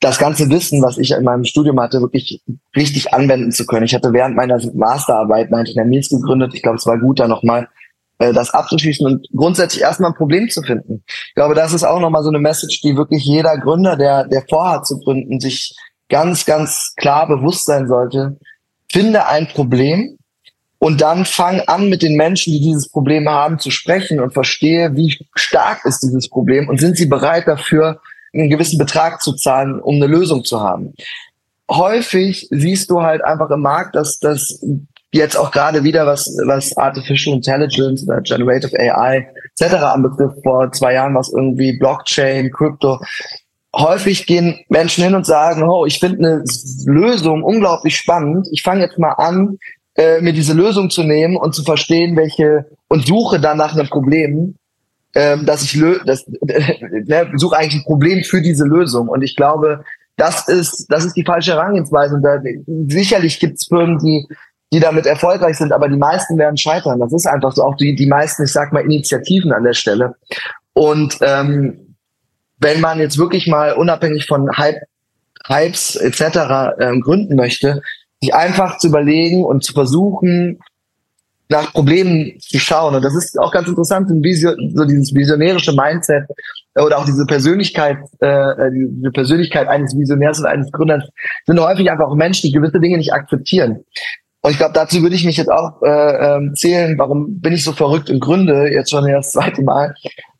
das ganze Wissen, was ich in meinem Studium hatte, wirklich richtig anwenden zu können. Ich hatte während meiner Masterarbeit 99 Meals gegründet. Ich glaube, es war gut, da nochmal äh, das abzuschließen und grundsätzlich erstmal ein Problem zu finden. Ich glaube, das ist auch nochmal so eine Message, die wirklich jeder Gründer, der, der vorhat zu gründen, sich ganz, ganz klar bewusst sein sollte. Finde ein Problem, und dann fang an, mit den Menschen, die dieses Problem haben, zu sprechen und verstehe, wie stark ist dieses Problem und sind sie bereit dafür, einen gewissen Betrag zu zahlen, um eine Lösung zu haben. Häufig siehst du halt einfach im Markt, dass das jetzt auch gerade wieder was, was Artificial Intelligence oder Generative AI etc. anbetrifft. Vor zwei Jahren was irgendwie Blockchain, Crypto. Häufig gehen Menschen hin und sagen, oh, ich finde eine Lösung unglaublich spannend. Ich fange jetzt mal an, äh, mir diese Lösung zu nehmen und zu verstehen, welche und suche dann nach einem Problem, ähm, dass ich lö das, [LAUGHS] ne, suche eigentlich ein Problem für diese Lösung. Und ich glaube, das ist das ist die falsche Herangehensweise. Und da, sicherlich gibt es Firmen, die die damit erfolgreich sind, aber die meisten werden scheitern. Das ist einfach so. Auch die die meisten, ich sag mal, Initiativen an der Stelle. Und ähm, wenn man jetzt wirklich mal unabhängig von Hype, Hypes etc. Ähm, gründen möchte, sich einfach zu überlegen und zu versuchen, nach Problemen zu schauen. Und das ist auch ganz interessant, so dieses visionärische Mindset, oder auch diese Persönlichkeit, äh, diese Persönlichkeit eines Visionärs und eines Gründers sind häufig einfach auch Menschen, die gewisse Dinge nicht akzeptieren. Und ich glaube, dazu würde ich mich jetzt auch äh, ähm, zählen, warum bin ich so verrückt und gründe jetzt schon das zweite Mal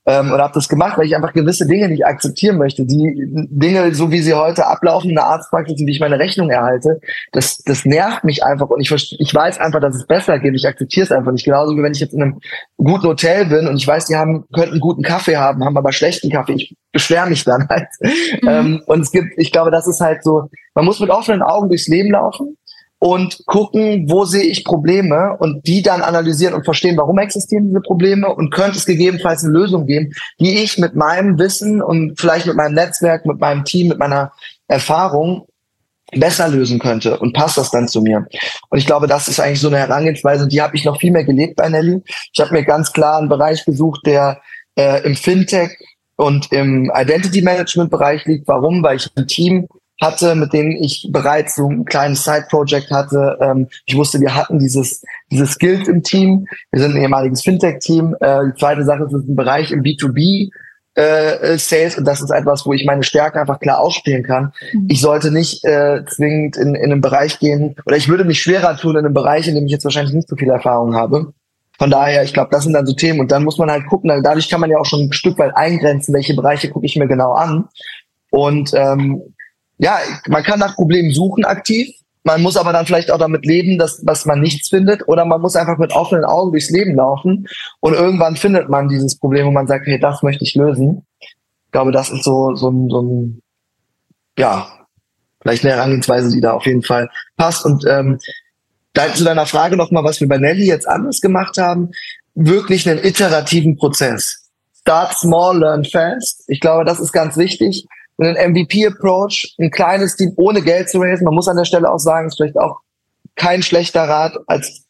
ähm, und habe das gemacht, weil ich einfach gewisse Dinge nicht akzeptieren möchte. Die Dinge, so wie sie heute ablaufen in der Arztpraxis, wie ich meine Rechnung erhalte, das, das nervt mich einfach und ich, ich weiß einfach, dass es besser geht. Ich akzeptiere es einfach nicht. Genauso wie wenn ich jetzt in einem guten Hotel bin und ich weiß, die haben könnten guten Kaffee haben, haben aber schlechten Kaffee. Ich beschwere mich dann halt. Mhm. Ähm, und es gibt, ich glaube, das ist halt so, man muss mit offenen Augen durchs Leben laufen und gucken, wo sehe ich Probleme und die dann analysieren und verstehen, warum existieren diese Probleme und könnte es gegebenenfalls eine Lösung geben, die ich mit meinem Wissen und vielleicht mit meinem Netzwerk, mit meinem Team, mit meiner Erfahrung besser lösen könnte und passt das dann zu mir. Und ich glaube, das ist eigentlich so eine Herangehensweise, die habe ich noch viel mehr gelebt bei Nelly. Ich habe mir ganz klar einen Bereich gesucht, der äh, im Fintech und im Identity Management Bereich liegt. Warum? Weil ich ein Team hatte, mit denen ich bereits so ein kleines Side-Project hatte. Ähm, ich wusste, wir hatten dieses, dieses Skills im Team. Wir sind ein ehemaliges Fintech-Team. Äh, die zweite Sache ist, es ist ein Bereich im B2B äh, Sales und das ist etwas, wo ich meine Stärke einfach klar ausspielen kann. Mhm. Ich sollte nicht äh, zwingend in, in einen Bereich gehen oder ich würde mich schwerer tun in einem Bereich, in dem ich jetzt wahrscheinlich nicht so viel Erfahrung habe. Von daher, ich glaube, das sind dann so Themen und dann muss man halt gucken, dadurch kann man ja auch schon ein Stück weit eingrenzen, welche Bereiche gucke ich mir genau an. Und ähm, ja, man kann nach Problemen suchen aktiv. Man muss aber dann vielleicht auch damit leben, dass, dass man nichts findet. Oder man muss einfach mit offenen Augen durchs Leben laufen. Und irgendwann findet man dieses Problem, wo man sagt, hey, das möchte ich lösen. Ich glaube, das ist so, so ein, so ein, ja, vielleicht eine Herangehensweise, die da auf jeden Fall passt. Und ähm, da, zu deiner Frage nochmal, was wir bei Nelly jetzt anders gemacht haben, wirklich einen iterativen Prozess. Start small, learn fast. Ich glaube, das ist ganz wichtig einen MVP-Approach, ein kleines Team ohne Geld zu raisen. Man muss an der Stelle auch sagen, ist vielleicht auch kein schlechter Rat als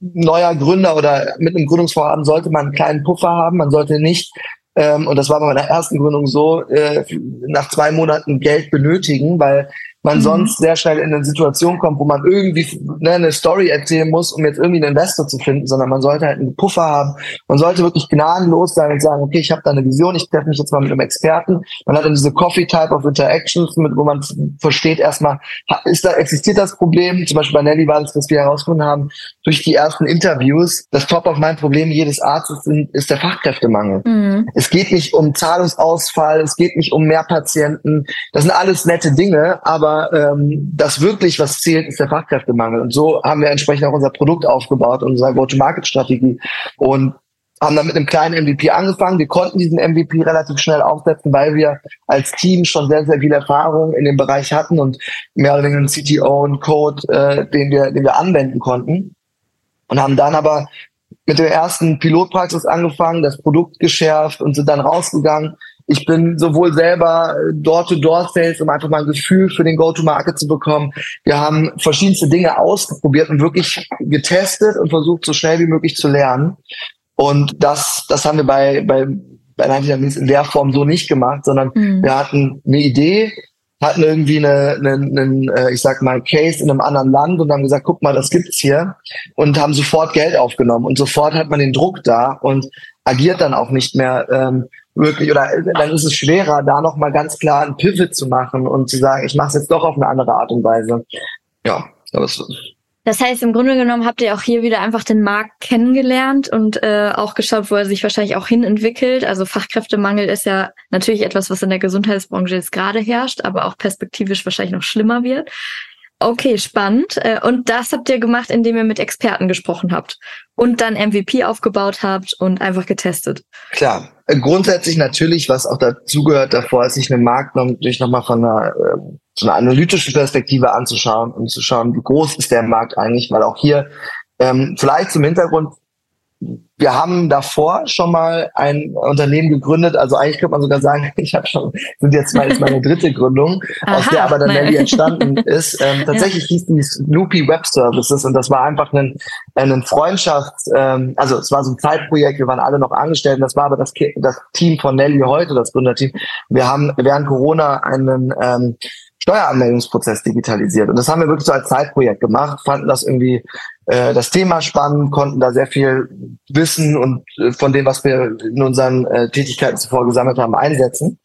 neuer Gründer oder mit einem Gründungsvorhaben sollte man einen kleinen Puffer haben. Man sollte nicht, ähm, und das war bei meiner ersten Gründung so, äh, nach zwei Monaten Geld benötigen, weil man mhm. sonst sehr schnell in eine Situation kommt, wo man irgendwie ne, eine Story erzählen muss, um jetzt irgendwie einen Investor zu finden, sondern man sollte halt einen Puffer haben. Man sollte wirklich gnadenlos sein und sagen, okay, ich habe da eine Vision, ich treffe mich jetzt mal mit einem Experten. Man hat dann diese Coffee-Type of Interactions, mit, wo man versteht erstmal, ist da, existiert das Problem? Zum Beispiel bei Nelly war das, dass wir herausgefunden haben, durch die ersten Interviews, das Top of mein Problem jedes Arztes ist der Fachkräftemangel. Mhm. Es geht nicht um Zahlungsausfall, es geht nicht um mehr Patienten. Das sind alles nette Dinge, aber ähm, das wirklich, was zählt, ist der Fachkräftemangel. Und so haben wir entsprechend auch unser Produkt aufgebaut, unsere Go-to-Market-Strategie und haben dann mit einem kleinen MVP angefangen. Wir konnten diesen MVP relativ schnell aufsetzen, weil wir als Team schon sehr, sehr viel Erfahrung in dem Bereich hatten und mehr oder weniger einen CTO und Code, äh, den wir, den wir anwenden konnten. Und haben dann aber mit der ersten Pilotpraxis angefangen, das Produkt geschärft und sind dann rausgegangen ich bin sowohl selber äh, Door-to-Door-Sales, um einfach mal ein Gefühl für den Go-to-Market zu bekommen. Wir haben verschiedenste Dinge ausprobiert und wirklich getestet und versucht, so schnell wie möglich zu lernen. Und das, das haben wir bei, bei, bei 99 in der Form so nicht gemacht, sondern mhm. wir hatten eine Idee, hatten irgendwie eine, eine, eine, äh, ich sag mal, Case in einem anderen Land und haben gesagt, guck mal, das gibt's hier und haben sofort Geld aufgenommen und sofort hat man den Druck da und agiert dann auch nicht mehr ähm, wirklich, oder dann ist es schwerer, da nochmal ganz klar ein Pivot zu machen und zu sagen, ich mache es jetzt doch auf eine andere Art und Weise. Ja, das das heißt, im Grunde genommen habt ihr auch hier wieder einfach den Markt kennengelernt und äh, auch geschaut, wo er sich wahrscheinlich auch hin entwickelt. Also Fachkräftemangel ist ja natürlich etwas, was in der Gesundheitsbranche jetzt gerade herrscht, aber auch perspektivisch wahrscheinlich noch schlimmer wird. Okay, spannend. Äh, und das habt ihr gemacht, indem ihr mit Experten gesprochen habt und dann MVP aufgebaut habt und einfach getestet. Klar, äh, grundsätzlich natürlich, was auch dazugehört davor, ist sich einen Markt natürlich nochmal von einer, äh, so einer analytischen Perspektive anzuschauen und zu schauen, wie groß ist der Markt eigentlich, weil auch hier ähm, vielleicht zum Hintergrund, wir haben davor schon mal ein Unternehmen gegründet, also eigentlich könnte man sogar sagen, [LAUGHS] ich habe schon, sind jetzt mal ist meine dritte Gründung, Aha, [LAUGHS] aus der aber dann Nelly entstanden [LAUGHS] ist. Ähm, tatsächlich ja. hieß die Snoopy Web Services und das war einfach ein, ein Freundschafts, ähm, also es war so ein Zeitprojekt, wir waren alle noch angestellt, das war aber das, das Team von Nelly heute, das Gründerteam. Wir haben während Corona einen ähm, Steueranmeldungsprozess digitalisiert. Und das haben wir wirklich so als Zeitprojekt gemacht, fanden das irgendwie äh, das Thema spannend, konnten da sehr viel Wissen und äh, von dem, was wir in unseren äh, Tätigkeiten zuvor gesammelt haben, einsetzen.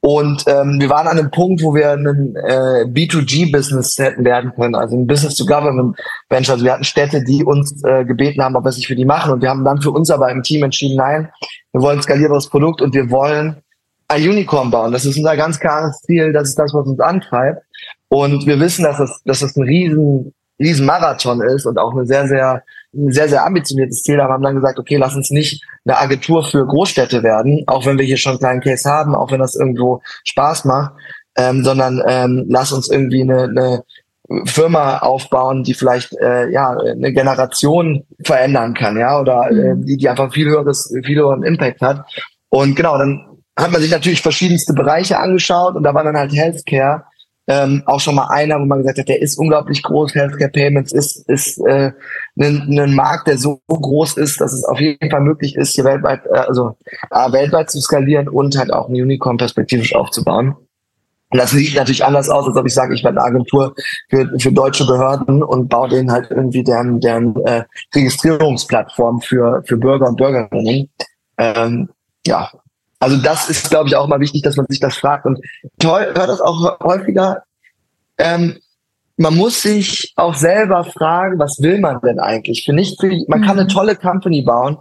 Und ähm, wir waren an einem Punkt, wo wir ein äh, B2G-Business hätten werden können, also ein Business-to-Government-Venture. Also wir hatten Städte, die uns äh, gebeten haben, ob wir es nicht für die machen. Und wir haben dann für uns aber im Team entschieden, nein, wir wollen skalierbares Produkt und wir wollen ein Unicorn bauen. Das ist unser ganz klares Ziel, das ist das, was uns antreibt. Und wir wissen, dass das, dass das ein riesen, riesen Marathon ist und auch eine sehr, sehr, ein sehr, sehr ambitioniertes Ziel. Aber haben dann gesagt, okay, lass uns nicht eine Agentur für Großstädte werden, auch wenn wir hier schon einen kleinen Case haben, auch wenn das irgendwo Spaß macht, ähm, sondern ähm, lass uns irgendwie eine, eine Firma aufbauen, die vielleicht äh, ja eine Generation verändern kann, ja, oder äh, mhm. die, die einfach viel höheres, viel höheren Impact hat. Und genau, dann hat man sich natürlich verschiedenste Bereiche angeschaut und da war dann halt Healthcare ähm, auch schon mal einer, wo man gesagt hat, der ist unglaublich groß. Healthcare Payments ist ist äh, ein, ein Markt, der so groß ist, dass es auf jeden Fall möglich ist, hier weltweit, äh, also äh, weltweit zu skalieren und halt auch ein Unicorn perspektivisch aufzubauen. Und das sieht natürlich anders aus, als ob ich sage, ich werde eine Agentur für, für deutsche Behörden und baue denen halt irgendwie deren, deren äh, Registrierungsplattform für, für Bürger und Bürgerinnen. Ähm, ja, also das ist, glaube ich, auch mal wichtig, dass man sich das fragt. Und toll, hört das auch häufiger. Ähm, man muss sich auch selber fragen, was will man denn eigentlich? Für nicht, für, man kann eine mhm. tolle Company bauen,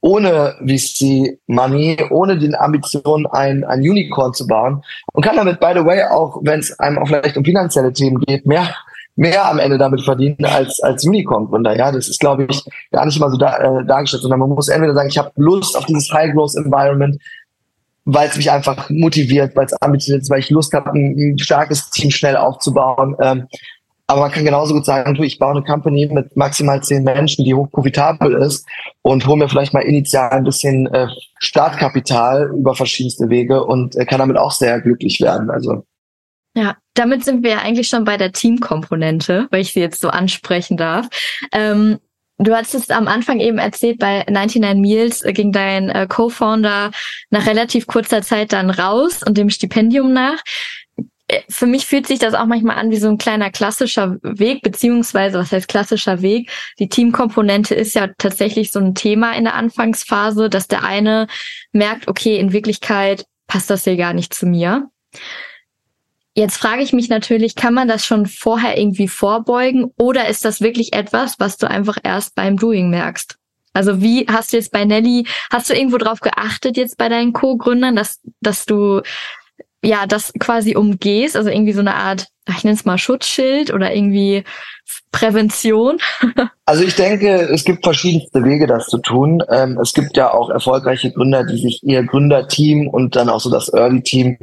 ohne VC Money, ohne den Ambitionen, ein, ein Unicorn zu bauen und kann damit, by the way, auch wenn es einem auch vielleicht um finanzielle Themen geht, mehr mehr am Ende damit verdienen als als Unicorn-Gründer. Ja, das ist, glaube ich, gar nicht mal so da, äh, dargestellt, sondern man muss entweder sagen, ich habe Lust auf dieses High-Growth-Environment, weil es mich einfach motiviert, weil es ambitioniert ist, weil ich Lust habe, ein, starkes Team schnell aufzubauen. Ähm, aber man kann genauso gut sagen, du, ich baue eine Company mit maximal zehn Menschen, die hoch profitabel ist und hole mir vielleicht mal initial ein bisschen äh, Startkapital über verschiedenste Wege und äh, kann damit auch sehr glücklich werden. Also ja, damit sind wir ja eigentlich schon bei der Teamkomponente, weil ich sie jetzt so ansprechen darf. Ähm, Du hattest am Anfang eben erzählt, bei 99 Meals ging dein äh, Co-Founder nach relativ kurzer Zeit dann raus und dem Stipendium nach. Äh, für mich fühlt sich das auch manchmal an wie so ein kleiner klassischer Weg, beziehungsweise was heißt klassischer Weg? Die Teamkomponente ist ja tatsächlich so ein Thema in der Anfangsphase, dass der eine merkt, okay, in Wirklichkeit passt das hier gar nicht zu mir. Jetzt frage ich mich natürlich, kann man das schon vorher irgendwie vorbeugen oder ist das wirklich etwas, was du einfach erst beim Doing merkst? Also wie hast du jetzt bei Nelly, hast du irgendwo drauf geachtet jetzt bei deinen Co-Gründern, dass, dass du ja das quasi umgehst, also irgendwie so eine Art, ich nenne es mal Schutzschild oder irgendwie Prävention? [LAUGHS] Also ich denke, es gibt verschiedenste Wege, das zu tun. Ähm, es gibt ja auch erfolgreiche Gründer, die sich ihr Gründerteam und dann auch so das Early-Team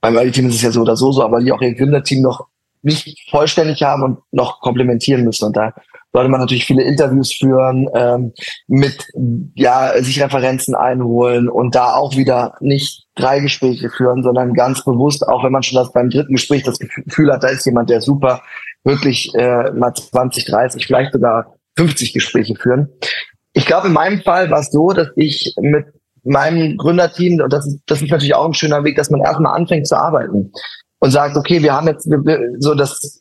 beim Early-Team ist es ja so oder so so, aber die auch ihr Gründerteam noch nicht vollständig haben und noch komplementieren müssen. Und da sollte man natürlich viele Interviews führen, ähm, mit ja sich Referenzen einholen und da auch wieder nicht drei Gespräche führen, sondern ganz bewusst, auch wenn man schon das beim dritten Gespräch das Gefühl hat, da ist jemand, der super, wirklich äh, mal 20, 30, vielleicht sogar 50 Gespräche führen. Ich glaube, in meinem Fall war es so, dass ich mit meinem Gründerteam, und das ist, das ist natürlich auch ein schöner Weg, dass man erstmal anfängt zu arbeiten und sagt, okay, wir haben jetzt so das,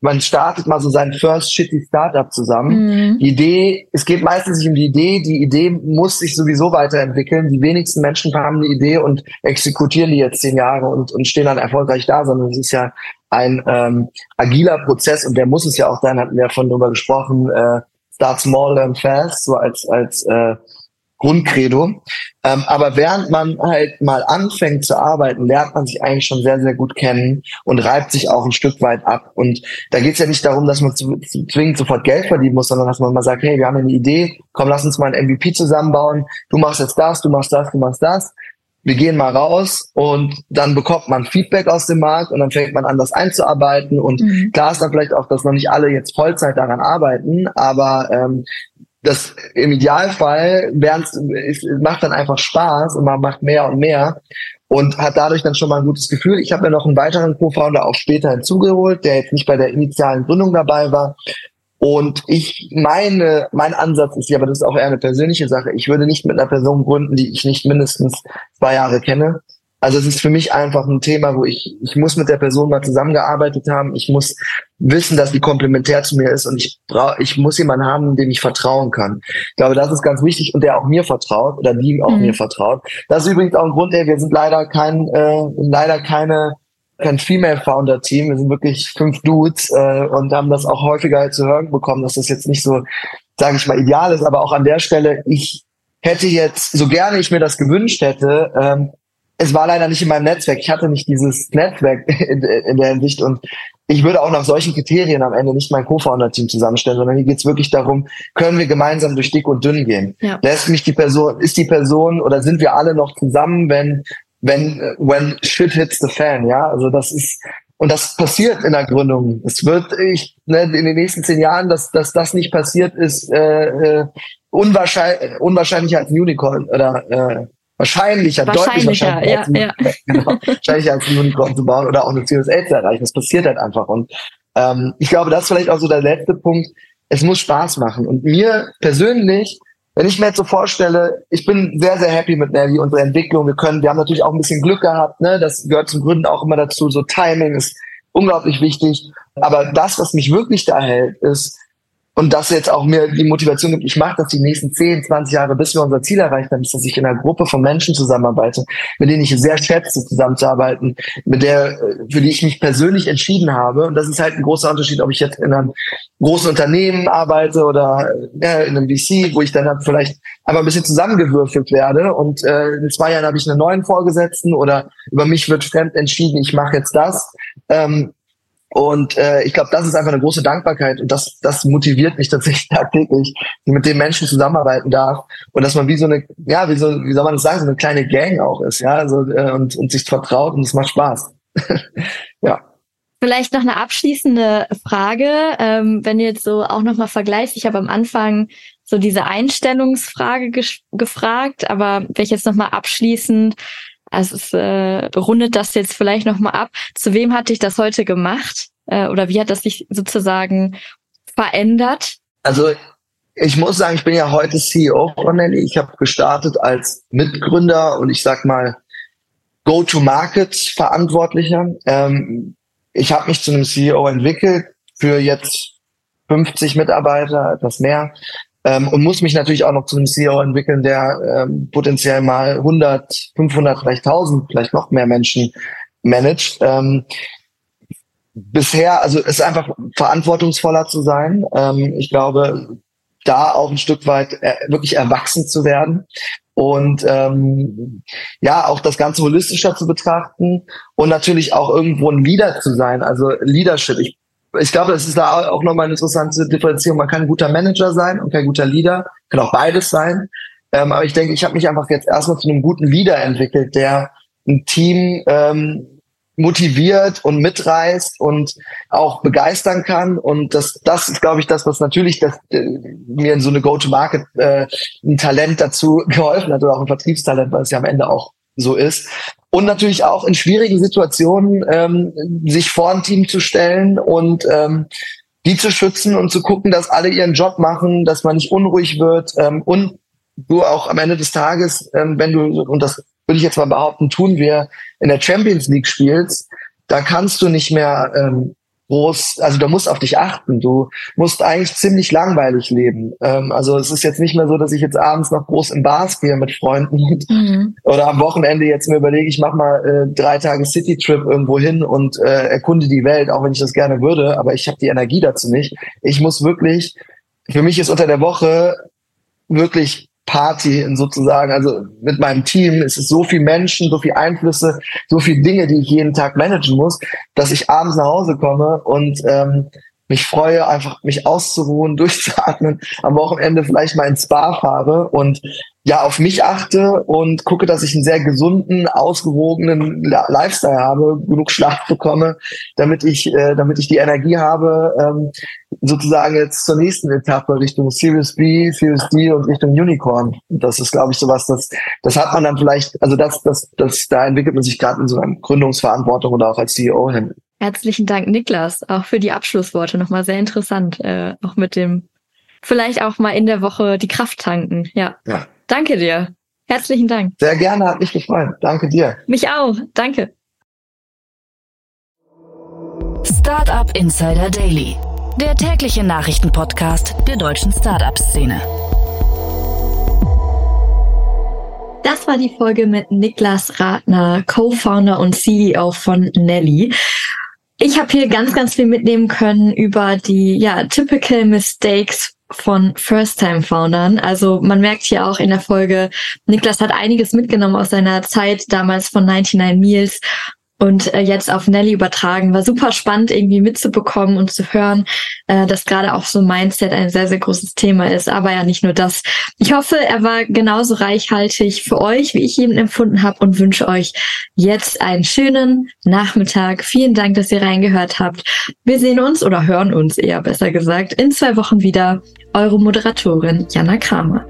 man startet mal so sein First Shitty Startup zusammen. Mhm. Die Idee, es geht meistens nicht um die Idee, die Idee muss sich sowieso weiterentwickeln. Die wenigsten Menschen haben eine Idee und exekutieren die jetzt zehn Jahre und, und stehen dann erfolgreich da, sondern es ist ja ein ähm, agiler Prozess und der muss es ja auch sein, hatten wir ja von drüber gesprochen, äh, start small, learn fast, so als, als äh, Grundcredo. Ähm, aber während man halt mal anfängt zu arbeiten, lernt man sich eigentlich schon sehr, sehr gut kennen und reibt sich auch ein Stück weit ab. Und da geht es ja nicht darum, dass man zu, zu zwingend sofort Geld verdienen muss, sondern dass man mal sagt, hey, wir haben eine Idee, komm, lass uns mal ein MVP zusammenbauen. Du machst jetzt das, du machst das, du machst das. Wir gehen mal raus und dann bekommt man Feedback aus dem Markt und dann fängt man an, das einzuarbeiten. Und mhm. klar ist dann vielleicht auch, dass noch nicht alle jetzt Vollzeit daran arbeiten, aber ähm, das im Idealfall es macht dann einfach Spaß und man macht mehr und mehr und hat dadurch dann schon mal ein gutes Gefühl. Ich habe ja noch einen weiteren Co-Founder auch später hinzugeholt, der jetzt nicht bei der initialen Gründung dabei war. Und ich meine, mein Ansatz ist ja, aber das ist auch eher eine persönliche Sache. Ich würde nicht mit einer Person gründen, die ich nicht mindestens zwei Jahre kenne. Also es ist für mich einfach ein Thema, wo ich, ich muss mit der Person mal zusammengearbeitet haben. Ich muss wissen, dass die komplementär zu mir ist und ich brauche, ich muss jemanden haben, dem ich vertrauen kann. Ich glaube, das ist ganz wichtig und der auch mir vertraut oder die auch mhm. mir vertraut. Das ist übrigens auch ein Grund, ey, wir sind leider kein, äh, leider keine kein Female Founder Team. Wir sind wirklich fünf Dudes äh, und haben das auch häufiger zu hören bekommen, dass das jetzt nicht so, sage ich mal, ideal ist. Aber auch an der Stelle, ich hätte jetzt, so gerne ich mir das gewünscht hätte, ähm, es war leider nicht in meinem Netzwerk. Ich hatte nicht dieses Netzwerk [LAUGHS] in, in der Hinsicht und ich würde auch nach solchen Kriterien am Ende nicht mein Co-Founder-Team zusammenstellen, sondern hier geht es wirklich darum, können wir gemeinsam durch dick und dünn gehen? Ja. Lässt mich die Person, ist die Person oder sind wir alle noch zusammen, wenn, wenn, when shit hits the fan, ja? Also das ist, und das passiert in der Gründung. Es wird, ich, ne, in den nächsten zehn Jahren, dass, dass das nicht passiert, ist äh, äh, unwahrscheinlich, unwahrscheinlicher als ein Unicorn oder äh, wahrscheinlicher, deutlich wahrscheinlicher, ja, ja. [LAUGHS] Genau, wahrscheinlicher als ein Unicorn zu bauen oder auch eine CSA zu erreichen. Das passiert halt einfach. Und ähm, ich glaube, das ist vielleicht auch so der letzte Punkt. Es muss Spaß machen. Und mir persönlich, wenn ich mir jetzt so vorstelle, ich bin sehr, sehr happy mit Nelly, unsere Entwicklung. Wir können, wir haben natürlich auch ein bisschen Glück gehabt, ne? Das gehört zum Gründen auch immer dazu. So Timing ist unglaublich wichtig. Aber das, was mich wirklich da hält, ist, und das jetzt auch mir die Motivation gibt, ich mache das die nächsten 10, 20 Jahre, bis wir unser Ziel erreicht haben, ist, dass ich in einer Gruppe von Menschen zusammenarbeite, mit denen ich sehr schätze, zusammenzuarbeiten, mit der, für die ich mich persönlich entschieden habe. Und das ist halt ein großer Unterschied, ob ich jetzt in einem großen Unternehmen arbeite oder ja, in einem VC, wo ich dann halt vielleicht einfach ein bisschen zusammengewürfelt werde. Und äh, in zwei Jahren habe ich einen neuen Vorgesetzten oder über mich wird fremd entschieden, ich mache jetzt das. Ähm, und äh, ich glaube, das ist einfach eine große Dankbarkeit und das, das motiviert mich tatsächlich [LAUGHS] tagtäglich, mit den Menschen zusammenarbeiten darf und dass man wie so eine, ja, wie so, wie soll man das sagen, so eine kleine Gang auch ist, ja, also äh, und, und sich vertraut und es macht Spaß. [LAUGHS] ja. Vielleicht noch eine abschließende Frage, ähm, wenn du jetzt so auch nochmal vergleichst. Ich habe am Anfang so diese Einstellungsfrage gefragt, aber wenn ich jetzt nochmal abschließend also es äh, rundet das jetzt vielleicht nochmal ab. Zu wem hat dich das heute gemacht? Äh, oder wie hat das sich sozusagen verändert? Also ich muss sagen, ich bin ja heute CEO von Nelly. Ich habe gestartet als Mitgründer und ich sag mal Go-to-Market-Verantwortlicher. Ähm, ich habe mich zu einem CEO entwickelt für jetzt 50 Mitarbeiter, etwas mehr ähm, und muss mich natürlich auch noch zu einem CEO entwickeln, der ähm, potenziell mal 100, 500, vielleicht 1000, vielleicht noch mehr Menschen managt. Ähm, bisher, also ist einfach verantwortungsvoller zu sein. Ähm, ich glaube, da auch ein Stück weit äh, wirklich erwachsen zu werden und ähm, ja auch das Ganze holistischer zu betrachten und natürlich auch irgendwo ein Leader zu sein, also Leadership. Ich ich glaube, das ist da auch nochmal eine interessante Differenzierung. Man kann ein guter Manager sein und kein guter Leader, kann auch beides sein. Ähm, aber ich denke, ich habe mich einfach jetzt erstmal zu einem guten Leader entwickelt, der ein Team ähm, motiviert und mitreißt und auch begeistern kann. Und das, das ist, glaube ich, das, was natürlich das, äh, mir in so eine Go-to-Market äh, ein Talent dazu [LAUGHS] geholfen hat oder auch ein Vertriebstalent, weil es ja am Ende auch so ist. Und natürlich auch in schwierigen Situationen ähm, sich vor ein Team zu stellen und ähm, die zu schützen und zu gucken, dass alle ihren Job machen, dass man nicht unruhig wird ähm, und du auch am Ende des Tages, ähm, wenn du, und das würde ich jetzt mal behaupten, tun wir, in der Champions League spielst, da kannst du nicht mehr ähm, groß, also du musst auf dich achten. Du musst eigentlich ziemlich langweilig leben. Ähm, also es ist jetzt nicht mehr so, dass ich jetzt abends noch groß in Bars gehe mit Freunden mhm. oder am Wochenende jetzt mir überlege, ich mache mal äh, drei Tage City-Trip irgendwo hin und äh, erkunde die Welt, auch wenn ich das gerne würde, aber ich habe die Energie dazu nicht. Ich muss wirklich, für mich ist unter der Woche wirklich Party sozusagen, also mit meinem Team. Es ist so viel Menschen, so viel Einflüsse, so viele Dinge, die ich jeden Tag managen muss, dass ich abends nach Hause komme und ähm, mich freue, einfach mich auszuruhen, [LAUGHS] durchzuatmen, am Wochenende vielleicht mal ins Spa fahre und ja auf mich achte und gucke, dass ich einen sehr gesunden, ausgewogenen Lifestyle habe, genug Schlaf bekomme, damit ich, äh, damit ich die Energie habe, ähm, sozusagen jetzt zur nächsten Etappe Richtung Series B, Series D und Richtung Unicorn. Das ist, glaube ich, sowas, das, das hat man dann vielleicht, also das, das, das, da entwickelt man sich gerade in so einer Gründungsverantwortung oder auch als CEO hin. Herzlichen Dank, Niklas, auch für die Abschlussworte. Nochmal sehr interessant, äh, auch mit dem vielleicht auch mal in der Woche die Kraft tanken. Ja. ja. Danke dir. Herzlichen Dank. Sehr gerne, hat mich gefreut. Danke dir. Mich auch. Danke. Startup Insider Daily, der tägliche Nachrichtenpodcast der deutschen Startup-Szene. Das war die Folge mit Niklas Ratner, Co-Founder und CEO von Nelly. Ich habe hier ganz, ganz viel mitnehmen können über die ja, typical mistakes von First-Time-Foundern. Also man merkt hier auch in der Folge, Niklas hat einiges mitgenommen aus seiner Zeit damals von 99 Meals und äh, jetzt auf Nelly übertragen. War super spannend irgendwie mitzubekommen und zu hören, äh, dass gerade auch so Mindset ein sehr, sehr großes Thema ist. Aber ja, nicht nur das. Ich hoffe, er war genauso reichhaltig für euch, wie ich ihn empfunden habe und wünsche euch jetzt einen schönen Nachmittag. Vielen Dank, dass ihr reingehört habt. Wir sehen uns oder hören uns eher besser gesagt in zwei Wochen wieder. Eure Moderatorin Jana Kramer.